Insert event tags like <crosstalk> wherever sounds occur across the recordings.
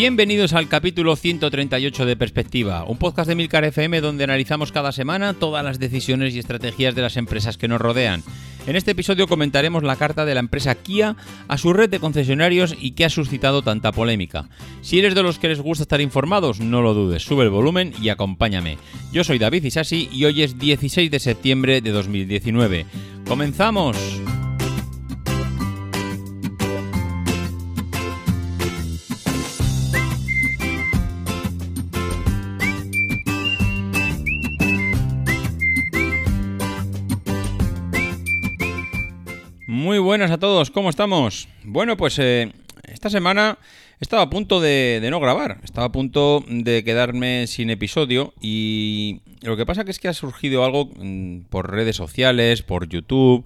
Bienvenidos al capítulo 138 de Perspectiva, un podcast de Milcar FM donde analizamos cada semana todas las decisiones y estrategias de las empresas que nos rodean. En este episodio comentaremos la carta de la empresa Kia a su red de concesionarios y que ha suscitado tanta polémica. Si eres de los que les gusta estar informados, no lo dudes, sube el volumen y acompáñame. Yo soy David Isasi y hoy es 16 de septiembre de 2019. ¡Comenzamos! Buenas a todos, ¿cómo estamos? Bueno, pues eh, esta semana estaba a punto de, no grabar, estaba a punto de quedarme sin episodio y lo que pasa que es que ha surgido algo mm, por redes sociales, por YouTube.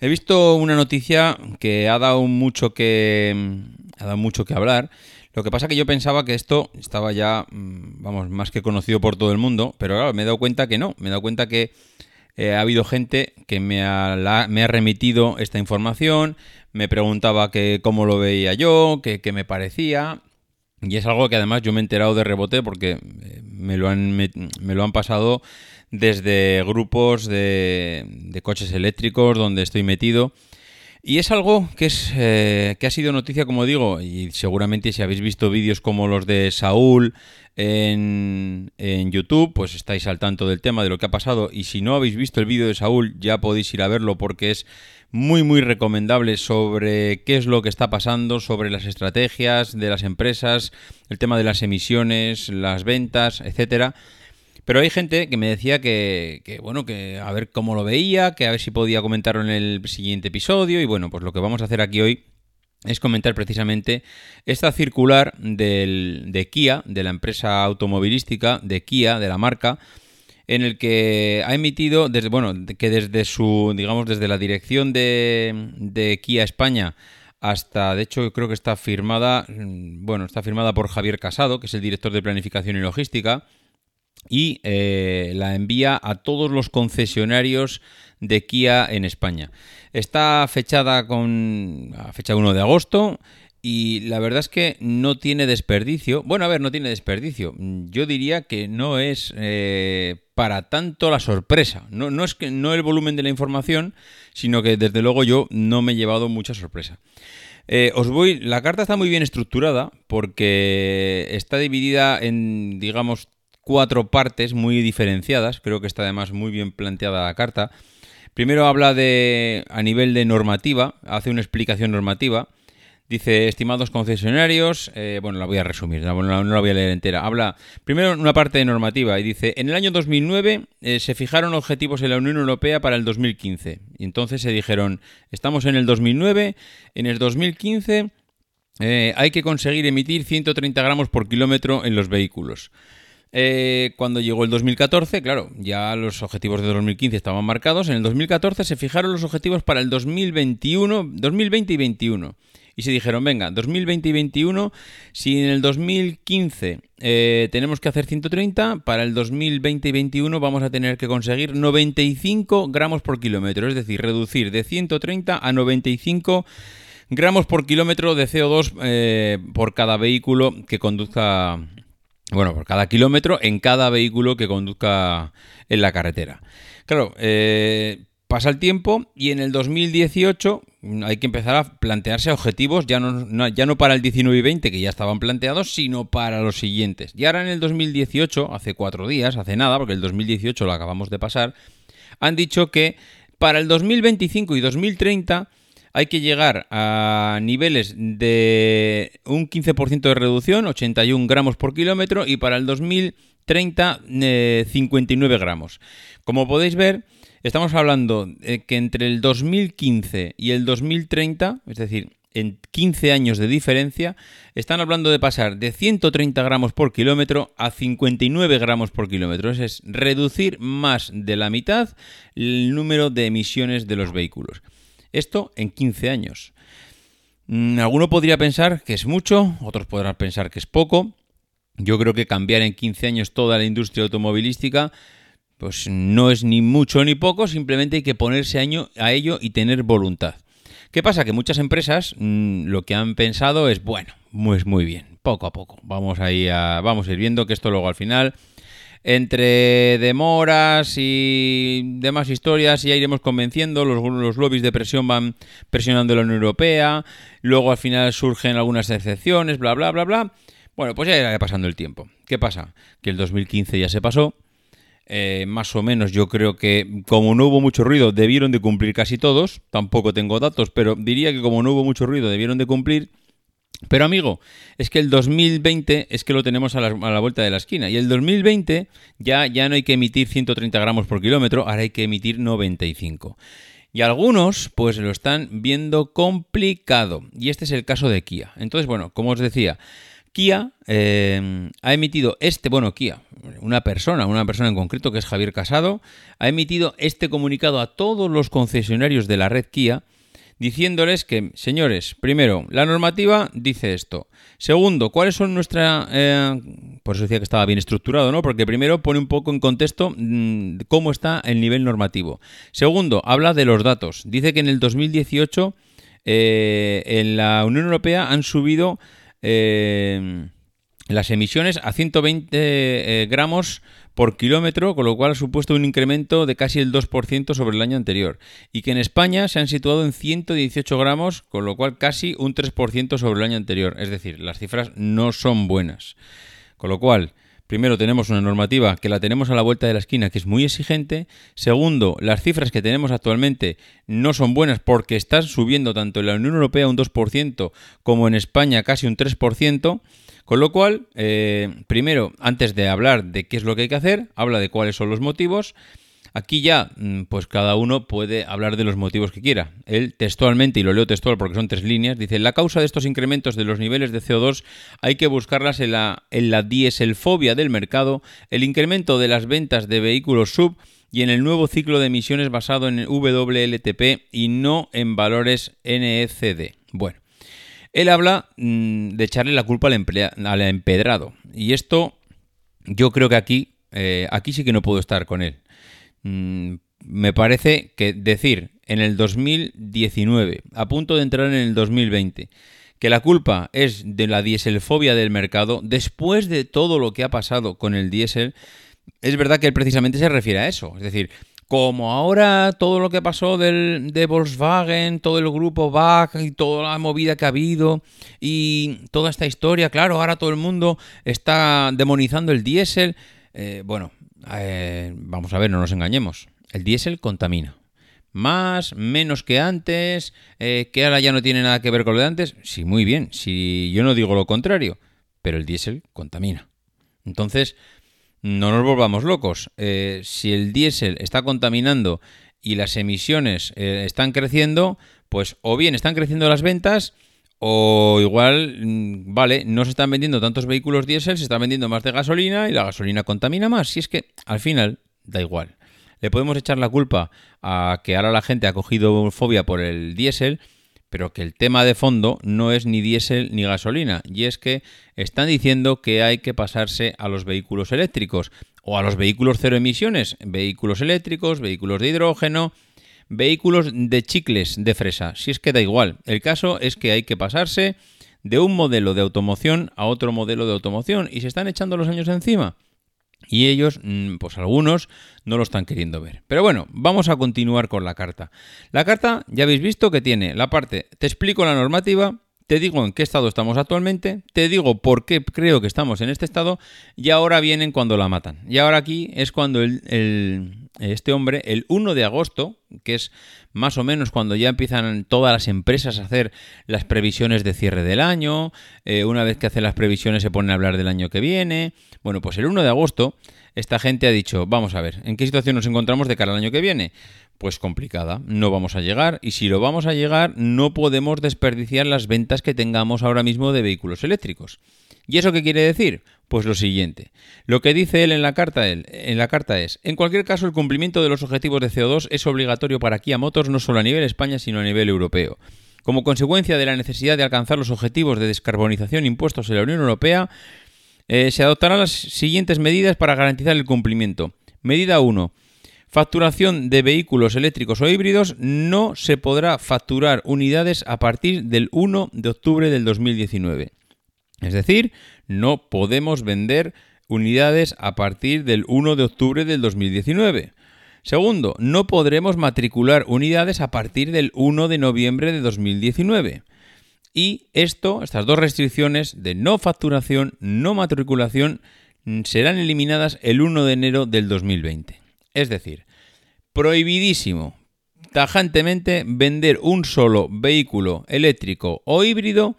He visto una noticia que ha dado mucho que ha dado mucho que hablar. Lo que pasa que yo pensaba que esto estaba ya, mm, vamos, más que conocido por todo el mundo, pero claro, me he dado cuenta que no, me he dado cuenta que eh, ha habido gente que me ha, me ha, remitido esta información, me preguntaba que cómo lo veía yo, que, qué me parecía. Y es algo que además yo me he enterado de rebote porque eh, me lo han, me, lo han pasado desde grupos de, de, coches eléctricos donde estoy metido. Y es algo que, es, eh, que ha sido noticia, como digo, y seguramente si habéis visto vídeos como los de Saúl, en, YouTube, pues estáis al tanto del tema de lo que ha pasado. Y si no habéis visto el vídeo de Saúl, ya podéis ir a verlo porque es muy, muy recomendable sobre qué es lo que está pasando, sobre las estrategias de las empresas, el tema de las emisiones, las ventas, etcétera. Pero hay gente que me decía que, bueno, que a ver cómo lo veía, que a ver si podía comentarlo en el siguiente episodio. Y bueno, pues lo que vamos a hacer aquí hoy es comentar precisamente esta circular del, de Kia, de la empresa automovilística de Kia, de la marca, en el que ha emitido, desde, bueno, que desde su, digamos, desde la dirección de, de Kia España hasta, de hecho, creo que está firmada, mm, bueno, está firmada por Javier Casado, que es el director de planificación y logística, y eh, la envía a todos los concesionarios de Kia en España. Está fechada con a fecha 1 de agosto y la verdad es que no tiene desperdicio. Bueno, a ver, no tiene desperdicio. Yo diría que no es eh, para tanto la sorpresa. No, es que no el volumen de la información, sino que desde luego yo no me he llevado mucha sorpresa. Eh, os voy. La carta está muy bien estructurada porque está dividida en, digamos, cuatro partes muy diferenciadas. Creo que está además muy bien planteada la carta. Primero habla de a nivel de normativa, hace una explicación normativa. Dice, estimados concesionarios, eh, bueno, la voy a resumir, no, la voy a leer entera. Habla primero una parte de normativa y dice, en el año 2009 eh, se fijaron objetivos en la Unión Europea para el 2015. Y entonces se dijeron, estamos en el 2009, en el 2015 eh, hay que conseguir emitir 130 gramos por kilómetro en los vehículos. Eh, cuando llegó el 2014, claro, ya los objetivos de 2015 estaban marcados. En el 2014 se fijaron los objetivos para el 2021, 2020 y 2021. Y se dijeron, venga, 2020 y 2021, si en el 2015 eh, tenemos que hacer 130, para el 2020 y 2021 vamos a tener que conseguir 95 gramos por kilómetro, es decir, reducir de 130 a 95 gramos por kilómetro de CO2 eh, por cada vehículo que conduzca bueno, por cada kilómetro en cada vehículo que conduzca en la carretera. Claro, eh, pasa el tiempo y en el 2018 hay que empezar a plantearse objetivos ya no, ya no para el 19 y 20 que ya estaban planteados, sino para los siguientes. Y ahora en el 2018, hace cuatro días, hace nada, porque el 2018 lo acabamos de pasar, han dicho que para el 2025 y 2030 hay que llegar a niveles de un 15% de reducción, 81 gramos por kilómetro, y para el 2030 59 eh, gramos. Como podéis ver, estamos hablando de que entre el 2015 y el 2030, es decir, en 15 años de diferencia, están hablando de pasar de 130 gramos por kilómetro a 59 gramos por kilómetro. Es reducir más de la mitad el número de emisiones de los vehículos. Esto en 15 años. Mm, alguno podría pensar que es mucho, otros podrán pensar que es poco. Yo creo que cambiar en 15 años toda la industria automovilística pues no es ni mucho ni poco, simplemente hay que ponerse a ello y tener voluntad. ¿Qué pasa? Que muchas empresas mm, lo que han pensado es, bueno, pues muy bien, poco a poco. Vamos ahí a, vamos a ir viendo que esto luego al final entre demoras y demás historias ya iremos convenciendo, los, los, lobbies de presión van presionando a la Unión Europea, luego al final surgen algunas excepciones, bla, bla, bla, bla. Bueno, pues ya irá pasando el tiempo. ¿Qué pasa? Que el 2015 ya se pasó, eh, más o menos yo creo que como no hubo mucho ruido debieron de cumplir casi todos, tampoco tengo datos, pero diría que como no hubo mucho ruido debieron de cumplir. Pero amigo, es que el 2020 es que lo tenemos a la, vuelta de la esquina. Y el 2020 ya, ya no hay que emitir 130 gramos por kilómetro, ahora hay que emitir 95. Y algunos pues lo están viendo complicado. Y este es el caso de Kia. Entonces, bueno, como os decía, Kia eh, ha emitido este, bueno, Kia, una persona, una persona en concreto que es Javier Casado, ha emitido este comunicado a todos los concesionarios de la red Kia diciéndoles que, señores, primero, la normativa dice esto. Segundo, ¿cuáles son nuestra... Eh, por eso decía que estaba bien estructurado, ¿no? Porque primero pone un poco en contexto mm, cómo está el nivel normativo. Segundo, habla de los datos. Dice que en el 2018 eh, en la Unión Europea han subido eh, las emisiones a 120 gramos por kilómetro, con lo cual ha supuesto un incremento de casi el 2% sobre el año anterior. Y que en España se han situado en 118 gramos, con lo cual casi un 3% sobre el año anterior. Es decir, las cifras no son buenas. Con lo cual, Primero, tenemos una normativa que la tenemos a la vuelta de la esquina, que es muy exigente. Segundo, las cifras que tenemos actualmente no son buenas porque están subiendo tanto en la Unión Europea un 2% como en España casi un 3%. Con lo cual, eh, primero, antes de hablar de qué es lo que hay que hacer, habla de cuáles son los motivos. Aquí ya, mm, pues cada uno puede hablar de los motivos que quiera. Él textualmente, y lo leo textual porque son tres líneas, dice, la causa de estos incrementos de los niveles de CO2 hay que buscarlas en la, en la dieselfobia del mercado, el incremento de las ventas de vehículos sub y en el nuevo ciclo de emisiones basado en WLTP y no en valores NECD. Bueno, él habla mm, de echarle la culpa al, empedrado. Y esto, yo creo que aquí, eh, aquí sí que no puedo estar con él. Mm, me parece que decir en el 2019, a punto de entrar en el 2020, que la culpa es de la dieselfobia del mercado, después de todo lo que ha pasado con el diésel, es verdad que él precisamente se refiere a eso. Es decir, como ahora todo lo que pasó del, de Volkswagen, todo el grupo Bach y toda la movida que ha habido y toda esta historia, claro, ahora todo el mundo está demonizando el diésel. Eh, bueno, eh, vamos a ver, no nos engañemos. El diésel contamina. Más, menos que antes, eh, que ahora ya no tiene nada que ver con lo de antes. Sí, muy bien, si yo no digo lo contrario, pero el diésel contamina. Entonces, no nos volvamos locos. Eh, si el diésel está contaminando y las emisiones eh, están creciendo, pues o bien están creciendo las ventas o igual, mm, vale, no se están vendiendo tantos vehículos diésel, se está vendiendo más de gasolina y la gasolina contamina más. Si es que al final da igual. Le podemos echar la culpa a que ahora la gente ha cogido fobia por el diésel, pero que el tema de fondo no es ni diésel ni gasolina, y es que están diciendo que hay que pasarse a los vehículos eléctricos o a los vehículos cero emisiones, vehículos eléctricos, vehículos de hidrógeno, vehículos de chicles de fresa, si es que da igual. El caso es que hay que pasarse de un modelo de automoción a otro modelo de automoción y se están echando los años encima. Y ellos, mm, pues algunos, no lo están queriendo ver. Pero bueno, vamos a continuar con la carta. La carta, ya habéis visto que tiene la parte, te explico la normativa, te digo en qué estado estamos actualmente, te digo por qué creo que estamos en este estado y ahora vienen cuando la matan. Y ahora aquí es cuando este hombre, el 1 de agosto, que es más o menos cuando ya empiezan todas las empresas a hacer las previsiones de cierre del año, eh, una vez que hacen las previsiones se ponen a hablar del año que viene. Bueno, pues el 1 de agosto esta gente ha dicho, vamos a ver, ¿en qué situación nos encontramos de cara al año que viene? Pues complicada, no vamos a llegar y si lo vamos a llegar no podemos desperdiciar las ventas que tengamos ahora mismo de vehículos eléctricos. ¿Y eso qué quiere decir? Pues lo siguiente. Lo que dice él en la carta, él, en la carta es, en cualquier caso el cumplimiento de los objetivos de CO2 es obligatorio para Kia Motors no solo a nivel España sino a nivel europeo. Como consecuencia de la necesidad de alcanzar los objetivos de descarbonización impuestos en la Unión Europea, eh, se adoptarán las siguientes medidas para garantizar el cumplimiento. Medida 1. Facturación de vehículos eléctricos o híbridos no se podrá facturar unidades a partir del 1 de octubre del 2019. Es decir, no podemos vender unidades a partir del 1 de octubre del 2019. Segundo, no podremos matricular unidades a partir del 1 de noviembre de 2019. Y esto, estas dos restricciones de no facturación, no matriculación, serán eliminadas el 1 de enero del 2020. Es decir, prohibidísimo tajantemente vender un solo vehículo eléctrico o híbrido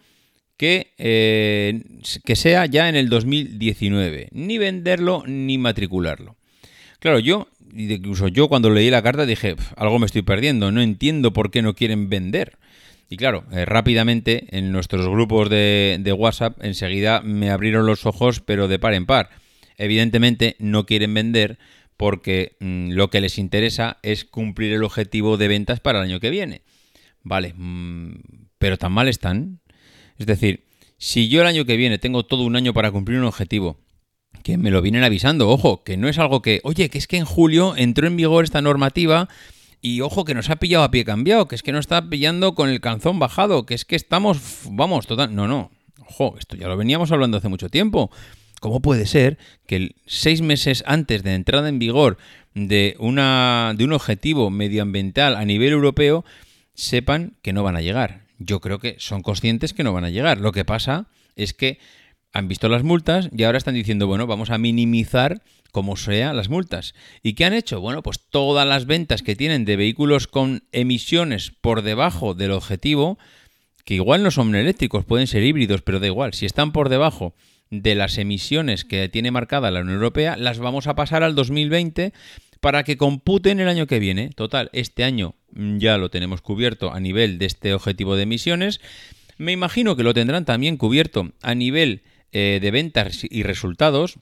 que, eh, que sea ya en el 2019. Ni venderlo ni matricularlo. Claro, yo, incluso yo cuando leí la carta dije, algo me estoy perdiendo, no entiendo por qué no quieren vender. Y claro, eh, rápidamente en nuestros grupos de, de, WhatsApp enseguida me abrieron los ojos, pero de par en par. Evidentemente no quieren vender porque mm, lo que les interesa es cumplir el objetivo de ventas para el año que viene. Vale, mm, pero tan mal están. Es decir, si yo el año que viene tengo todo un año para cumplir un objetivo, que me lo vienen avisando, ojo, que no es algo que, oye, que es que en julio entró en vigor esta normativa y ojo que nos ha pillado a pie cambiado, que es que no está pillando con el calzón bajado, que es que estamos, vamos, total, no, no, ojo, esto ya lo veníamos hablando hace mucho tiempo. ¿Cómo puede ser que seis meses antes de entrada en vigor de, una, de un objetivo medioambiental a nivel europeo sepan que no van a llegar? Yo creo que son conscientes que no van a llegar. Lo que pasa es que han visto las multas y ahora están diciendo, bueno, vamos a minimizar como sea las multas. ¿Y qué han hecho? Bueno, pues todas las ventas que tienen de vehículos con emisiones por debajo del objetivo, que igual no son eléctricos, pueden ser híbridos, pero da igual, si están por debajo de las emisiones que tiene marcada la Unión Europea, las vamos a pasar al 2020 para que computen el año que viene. Total, este año ya lo tenemos cubierto a nivel de este objetivo de emisiones. Me imagino que lo tendrán también cubierto a nivel eh, de ventas y resultados.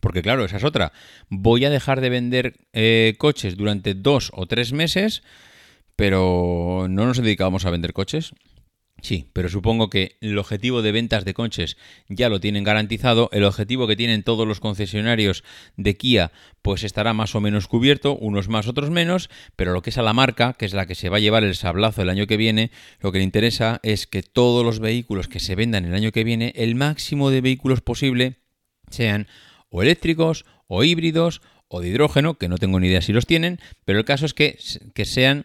Porque claro, esa es otra. Voy a dejar de vender eh, coches durante dos o tres meses, pero no nos dedicamos a vender coches. Sí, pero supongo que el objetivo de ventas de coches ya lo tienen garantizado, el objetivo que tienen todos los concesionarios de Kia pues estará más o menos cubierto, unos más, otros menos, pero lo que es a la marca, que es la que se va a llevar el sablazo el año que viene, lo que le interesa es que todos los vehículos que se vendan el año que viene, el máximo de vehículos posible sean o eléctricos o híbridos o de hidrógeno, que no tengo ni idea si los tienen, pero el caso es que, que sean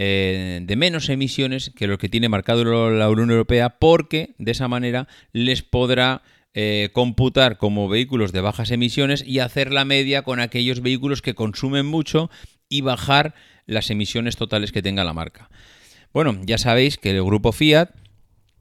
eh, de menos emisiones que los que tiene marcado la Unión Europea, porque de esa manera les podrá eh, computar como vehículos de bajas emisiones y hacer la media con aquellos vehículos que consumen mucho y bajar las emisiones totales que tenga la marca. Bueno, ya sabéis que el grupo Fiat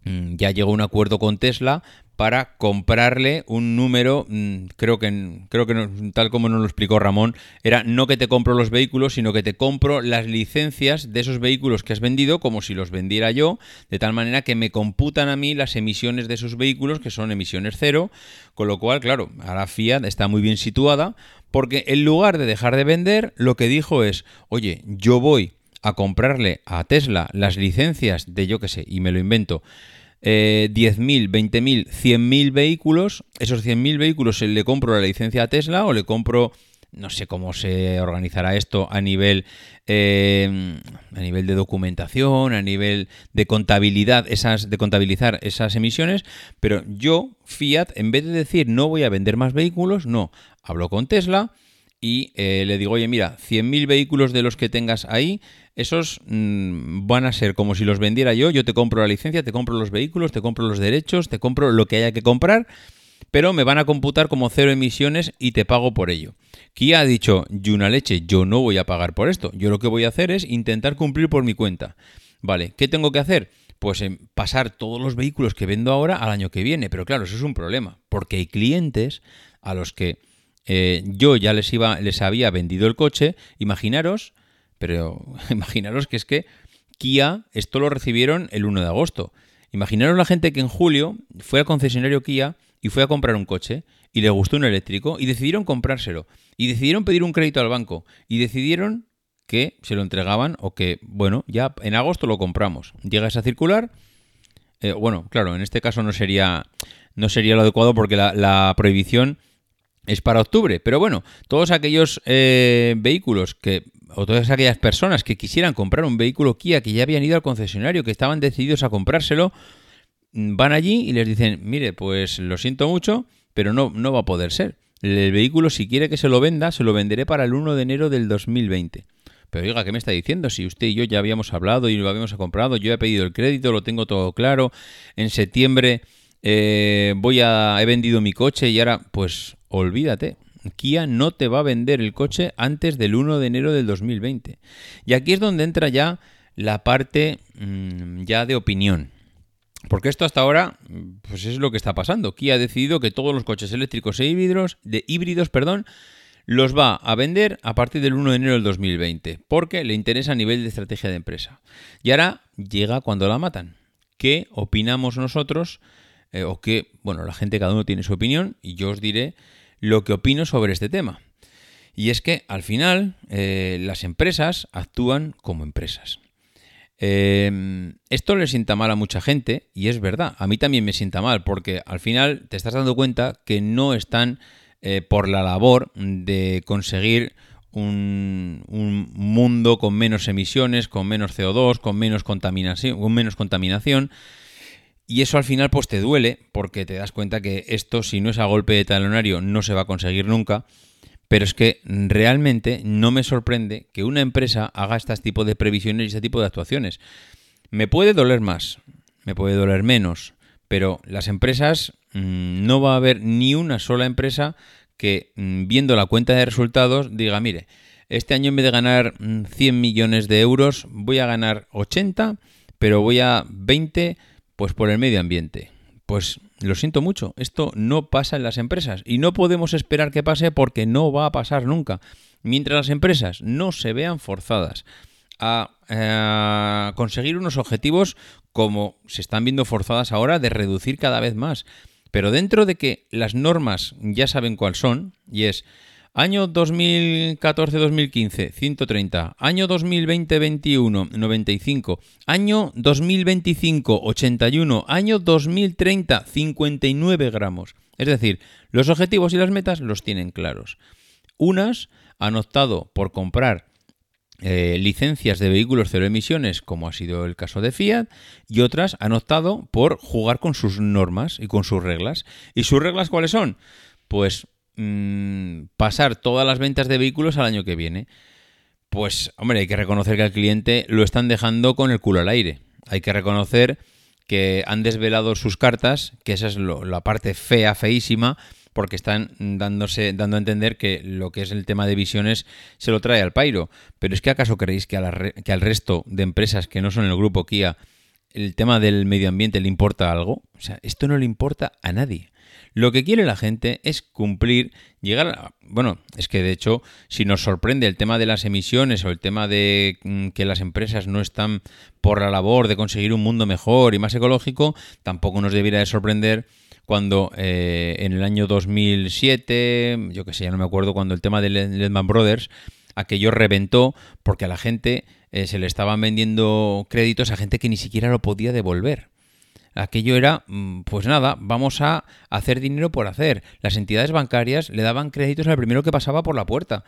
mm, ya llegó a un acuerdo con Tesla para comprarle un número, mm, creo que, creo que tal como nos lo explicó Ramón, era no que te compro los vehículos, sino que te compro las licencias de esos vehículos que has vendido, como si los vendiera yo, de tal manera que me computan a mí las emisiones de esos vehículos, que son emisiones cero, con lo cual, claro, ahora Fiat está muy bien situada, porque en lugar de dejar de vender, lo que dijo es, oye, yo voy a comprarle a Tesla las licencias de yo que sé, y me lo invento, eh, 10.000, 20.000, 100.000 vehículos, esos 100.000 vehículos le compro la licencia a Tesla o le compro, no sé cómo se organizará esto a nivel, eh, a nivel de documentación, a nivel de contabilidad, esas, de contabilizar esas emisiones, pero yo, Fiat, en vez de decir no voy a vender más vehículos, no, hablo con Tesla y eh, le digo, oye, mira, 100.000 vehículos de los que tengas ahí, esos mm, van a ser como si los vendiera yo, yo te compro la licencia, te compro los vehículos, te compro los derechos, te compro lo que haya que comprar, pero me van a computar como cero emisiones y te pago por ello. Kia ha dicho, y una leche, yo no voy a pagar por esto, yo lo que voy a hacer es intentar cumplir por mi cuenta. Vale, ¿qué tengo que hacer? Pues em, pasar todos los vehículos que vendo ahora al año que viene, pero claro, eso es un problema, porque hay clientes a los que eh, yo ya les, iba, les había vendido el coche, imaginaros, pero <laughs> imaginaros que es que Kia, esto lo recibieron el 1 de agosto. Imaginaros la gente que en julio fue al concesionario Kia y fue a comprar un coche y le gustó un eléctrico y decidieron comprárselo y decidieron pedir un crédito al banco y decidieron que se lo entregaban o que, bueno, ya en agosto lo compramos. Llega esa circular. Eh, bueno, claro, en este caso no sería, no sería lo adecuado porque la, la prohibición es para octubre. Pero bueno, todos aquellos eh, vehículos que o todas aquellas personas que quisieran comprar un vehículo Kia que ya habían ido al concesionario, que estaban decididos a comprárselo, van allí y les dicen, mire, pues lo siento mucho, pero no, no va a poder ser. El vehículo, si quiere que se lo venda, se lo venderé para el 1 de enero del 2020. Pero oiga, ¿qué me está diciendo? Si usted y yo ya habíamos hablado y lo habíamos comprado, yo he pedido el crédito, lo tengo todo claro. En septiembre eh, voy a he vendido mi coche y ahora, pues olvídate. Kia no te va a vender el coche antes del 1 de enero del 2020. Y aquí es donde entra ya la parte mm, ya de opinión. Porque esto hasta ahora, pues es lo que está pasando. Kia ha decidido que todos los coches eléctricos e híbridos, de híbridos, perdón, los va a vender a partir del 1 de enero del 2020, porque le interesa a nivel de estrategia de empresa. Y ahora llega cuando la matan. ¿Qué opinamos nosotros? Eh, o qué, bueno, la gente cada uno tiene su opinión y yo os diré lo que opino sobre este tema. Y es que al final eh, las empresas actúan como empresas. Eh, esto le sienta mal a mucha gente y es verdad, a mí también me sienta mal porque al final te estás dando cuenta que no están eh, por la labor de conseguir un, mundo con menos emisiones, con menos CO2, con menos contaminación, con menos contaminación. Y eso al final pues te duele porque te das cuenta que esto si no es a golpe de talonario no se va a conseguir nunca. Pero es que realmente no me sorprende que una empresa haga este tipo de previsiones y este tipo de actuaciones. Me puede doler más, me puede doler menos, pero las empresas mm, no va a haber ni una sola empresa que mm, viendo la cuenta de resultados diga, mire, este año en vez de ganar 100 mm, millones de euros voy a ganar 80, pero voy a 20 pues por el medio ambiente. Pues lo siento mucho, esto no pasa en las empresas y no podemos esperar que pase porque no va a pasar nunca. Mientras las empresas no se vean forzadas a, a conseguir unos objetivos como se están viendo forzadas ahora de reducir cada vez más. Pero dentro de que las normas ya saben cuáles son, y es año 2014-2015, 130, año 2020-21, 95, año 2025, 81, año 2030, 59 gramos. Es decir, los objetivos y las metas los tienen claros. Unas han optado por comprar eh, licencias de vehículos cero emisiones, como ha sido el caso de Fiat, y otras han optado por jugar con sus normas y con sus reglas. ¿Y sus reglas cuáles son? Pues mm, pasar todas las ventas de vehículos al año que viene. Pues, hombre, hay que reconocer que al cliente lo están dejando con el culo al aire. Hay que reconocer que han desvelado sus cartas, que esa es la parte fea, feísima, porque están dándose, dando a entender que lo que es el tema de visiones se lo trae al pairo. Pero es que acaso creéis que, que al resto de empresas que no son el grupo Kia el tema del medio ambiente le importa algo? O sea, esto no le importa a nadie. Lo que quiere la gente es cumplir, llegar a... Bueno, es que de hecho, si nos sorprende el tema de las emisiones o el tema de mm, que las empresas no están por la labor de conseguir un mundo mejor y más ecológico, tampoco nos debiera de sorprender cuando eh, en el año 2007, yo que sé, ya no me acuerdo, cuando el tema de Lehman Brothers, aquello reventó porque a la gente eh, se le estaban vendiendo créditos a gente que ni siquiera lo podía devolver. Aquello era, mm, pues nada, vamos a hacer dinero por hacer. Las entidades bancarias le daban créditos al primero que pasaba por la puerta.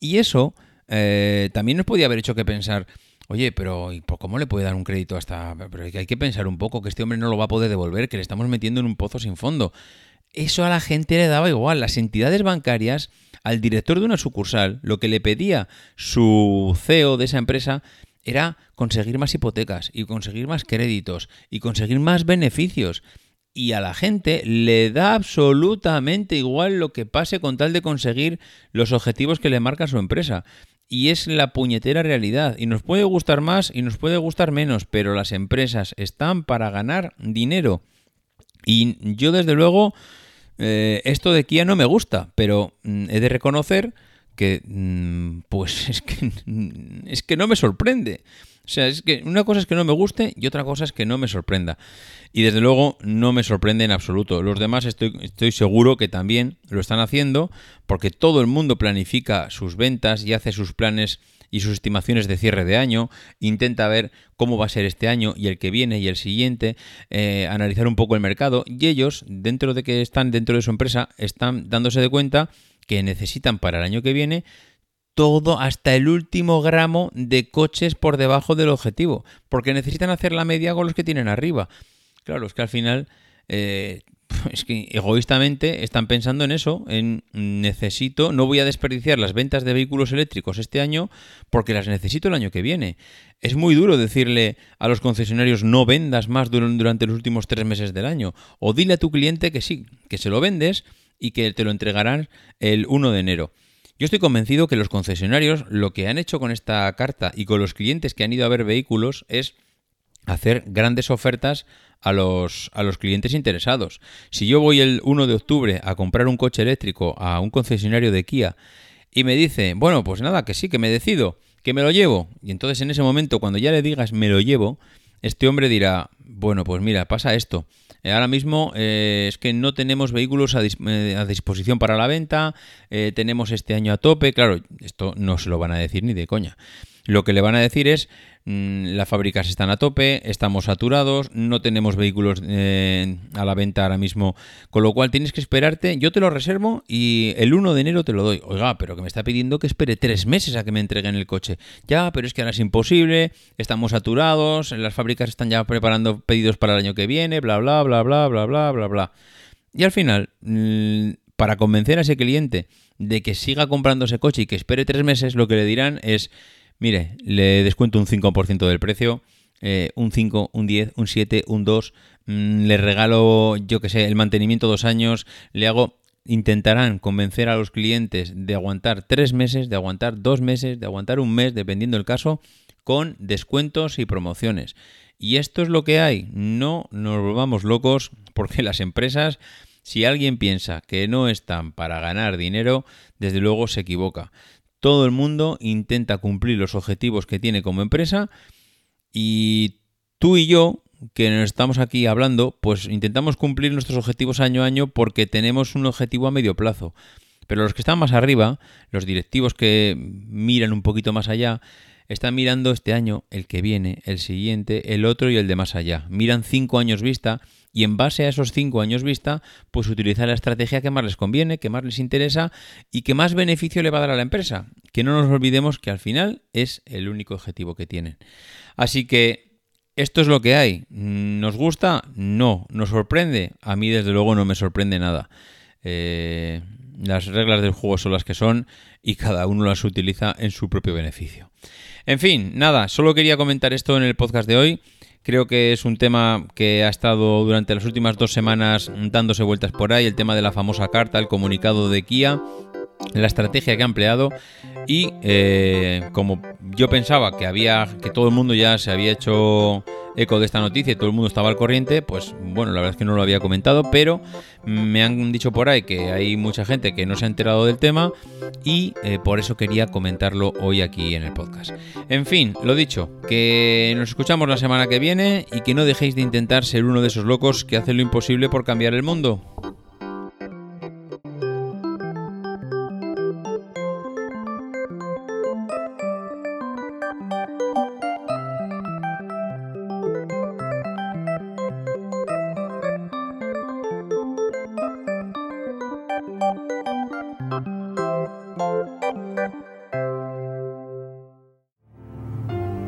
Y eso eh, también nos podía haber hecho que pensar, Oye, pero ¿cómo le puede dar un crédito hasta...? Pero hay que pensar un poco que este hombre no lo va a poder devolver, que le estamos metiendo en un pozo sin fondo. Eso a la gente le daba igual. Las entidades bancarias, al director de una sucursal, lo que le pedía su CEO de esa empresa era conseguir más hipotecas y conseguir más créditos y conseguir más beneficios. Y a la gente le da absolutamente igual lo que pase con tal de conseguir los objetivos que le marca su empresa y es la puñetera realidad. Y nos puede gustar más y nos puede gustar menos, pero las empresas están para ganar dinero. Y yo desde luego, eh, esto de Kia no me gusta, pero mm, he de reconocer que mm, pues <laughs> es que, es que no me sorprende. O sea, es que una cosa es que no me guste y otra cosa es que no me sorprenda. Y desde luego no me sorprende en absoluto. Los demás estoy, estoy seguro que también lo están haciendo porque todo el mundo planifica sus ventas y hace sus planes y sus estimaciones de cierre de año, intenta ver cómo va a ser este año y el que viene y el siguiente, eh, analizar un poco el mercado y ellos, dentro de que están dentro de su empresa, están dándose de cuenta que necesitan para el año que viene todo hasta el último gramo de coches por debajo del objetivo, porque necesitan hacer la media con los que tienen arriba. Claro, es que al final eh, es que egoístamente están pensando en eso, en necesito, no voy a desperdiciar las ventas de vehículos eléctricos este año porque las necesito el año que viene. Es muy duro decirle a los concesionarios no vendas más durante los últimos tres meses del año. O dile a tu cliente que sí, que se lo vendes y que te lo entregarán el 1 de enero. Yo estoy convencido que los concesionarios lo que han hecho con esta carta y con los clientes que han ido a ver vehículos es hacer grandes ofertas a los, a los clientes interesados. Si yo voy el 1 de octubre a comprar un coche eléctrico a un concesionario de Kia y me dice, bueno, pues nada, que sí, que me decido, que me lo llevo, y entonces en ese momento, cuando ya le digas me lo llevo, este hombre dirá, bueno, pues mira, pasa esto. Eh, ahora mismo eh, es que no tenemos vehículos a, eh, disposición para la venta, tenemos este año a tope, claro, esto no se lo van a decir ni de coña. Lo que le van a decir es, mm, las fábricas están a tope, estamos saturados, no tenemos vehículos eh, a la venta ahora mismo, con lo cual tienes que esperarte, yo te lo reservo y el 1 de enero te lo doy. Oiga, pero que me está pidiendo que espere tres meses a que me entreguen el coche. Ya, pero es que ahora es imposible, estamos saturados, las fábricas están ya preparando pedidos para el año que viene, bla, bla, bla, bla, bla, bla, bla, bla. Y al final, mm, para convencer a ese cliente de que siga comprando ese coche y que espere tres meses, lo que le dirán es Mire, le descuento un 5% del precio, eh, un 5, un 10, un 7, un 2, mm, le regalo, yo que sé, el mantenimiento dos años, le hago... Intentarán convencer a los clientes de aguantar tres meses, de aguantar dos meses, de aguantar un mes, dependiendo del caso, con descuentos y promociones. Y esto es lo que hay. No nos volvamos locos porque las empresas, si alguien piensa que no están para ganar dinero, desde luego se equivoca. Todo el mundo intenta cumplir los objetivos que tiene como empresa y tú y yo, que nos estamos aquí hablando, pues intentamos cumplir nuestros objetivos año a año porque tenemos un objetivo a medio plazo. Pero los que están más arriba, los directivos que miran un poquito más allá, están mirando este año, el que viene, el siguiente, el otro y el de más allá. Miran cinco años vista y en base a esos cinco años vista, pues utilizar la estrategia que más les conviene, que más les interesa y que más beneficio le va a dar a la empresa. Que no nos olvidemos que al final es el único objetivo que tienen. Así que esto es lo que hay. ¿Nos gusta? No. ¿Nos sorprende? A mí desde luego no me sorprende nada. Eh, las reglas del juego son las que son y cada uno las utiliza en su propio beneficio. En fin, nada, solo quería comentar esto en el podcast de hoy. Creo que es un tema que ha estado durante las últimas dos semanas dándose vueltas por ahí, el tema de la famosa carta, el comunicado de Kia, la estrategia que ha empleado y eh, como yo pensaba que había que todo el mundo ya se había hecho eco de esta noticia y todo el mundo estaba al corriente, pues bueno, la verdad es que no lo había comentado, pero me han dicho por ahí que hay mucha gente que no se ha enterado del tema y eh, por eso quería comentarlo hoy aquí en el podcast. En fin, lo dicho, que nos escuchamos la semana que viene y que no dejéis de intentar ser uno de esos locos que hacen lo imposible por cambiar el mundo.